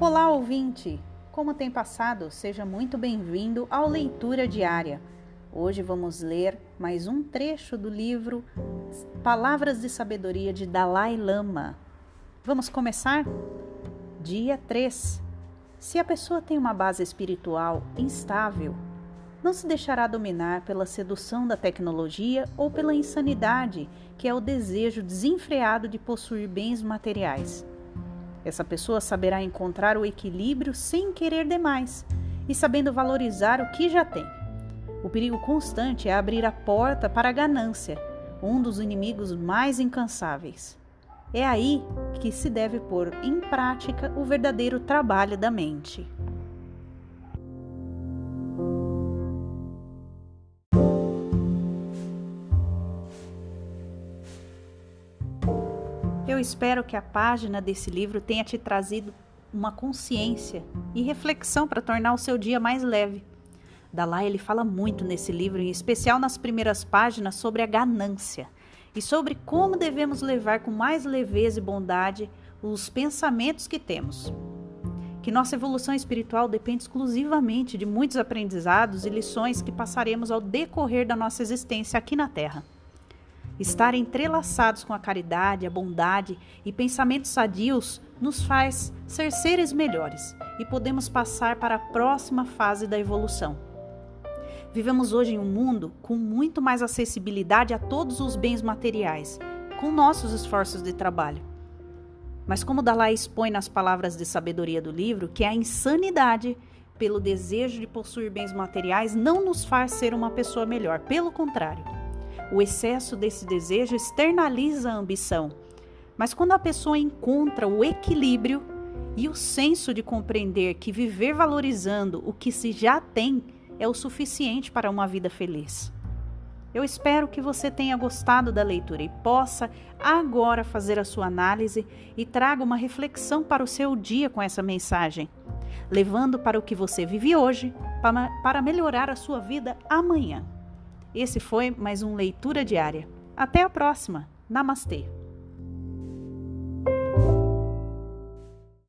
Olá, ouvinte! Como tem passado? Seja muito bem-vindo ao Leitura Diária. Hoje vamos ler mais um trecho do livro Palavras de Sabedoria de Dalai Lama. Vamos começar? Dia 3. Se a pessoa tem uma base espiritual instável, não se deixará dominar pela sedução da tecnologia ou pela insanidade, que é o desejo desenfreado de possuir bens materiais. Essa pessoa saberá encontrar o equilíbrio sem querer demais e sabendo valorizar o que já tem. O perigo constante é abrir a porta para a ganância, um dos inimigos mais incansáveis. É aí que se deve pôr em prática o verdadeiro trabalho da mente. Eu espero que a página desse livro tenha te trazido uma consciência e reflexão para tornar o seu dia mais leve. Dalai ele fala muito nesse livro, em especial nas primeiras páginas, sobre a ganância e sobre como devemos levar com mais leveza e bondade os pensamentos que temos. Que nossa evolução espiritual depende exclusivamente de muitos aprendizados e lições que passaremos ao decorrer da nossa existência aqui na Terra. Estar entrelaçados com a caridade, a bondade e pensamentos sadios nos faz ser seres melhores e podemos passar para a próxima fase da evolução. Vivemos hoje em um mundo com muito mais acessibilidade a todos os bens materiais, com nossos esforços de trabalho. Mas como Dalai expõe nas palavras de sabedoria do livro, que a insanidade pelo desejo de possuir bens materiais não nos faz ser uma pessoa melhor, pelo contrário o excesso desse desejo externaliza a ambição. Mas quando a pessoa encontra o equilíbrio e o senso de compreender que viver valorizando o que se já tem é o suficiente para uma vida feliz. Eu espero que você tenha gostado da leitura e possa agora fazer a sua análise e traga uma reflexão para o seu dia com essa mensagem, levando para o que você vive hoje para melhorar a sua vida amanhã. Esse foi mais um Leitura Diária. Até a próxima. Namastê!